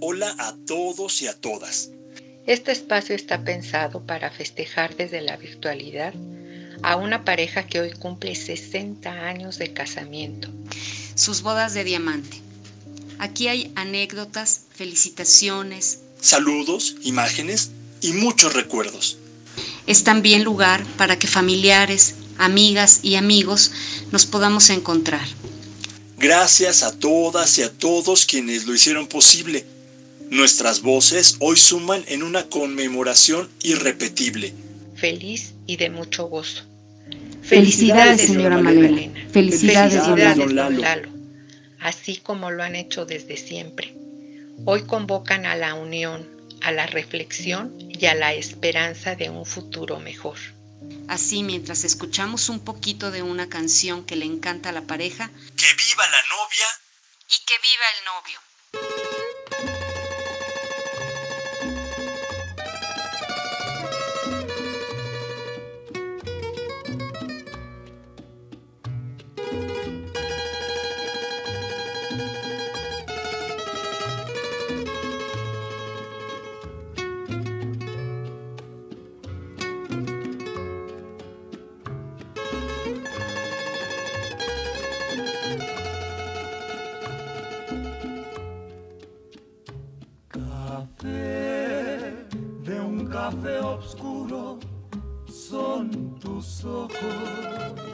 Hola a todos y a todas. Este espacio está pensado para festejar desde la virtualidad a una pareja que hoy cumple 60 años de casamiento. Sus bodas de diamante. Aquí hay anécdotas, felicitaciones, saludos, imágenes y muchos recuerdos. Es también lugar para que familiares, amigas y amigos nos podamos encontrar. Gracias a todas y a todos quienes lo hicieron posible Nuestras voces hoy suman en una conmemoración irrepetible. Feliz y de mucho gozo. Felicidades, señora Malena. Felicidades, don Lalo. Así como lo han hecho desde siempre. Hoy convocan a la unión, a la reflexión y a la esperanza de un futuro mejor. Así, mientras escuchamos un poquito de una canción que le encanta a la pareja, que viva la novia y que viva el novio. Café oscuro son tus ojos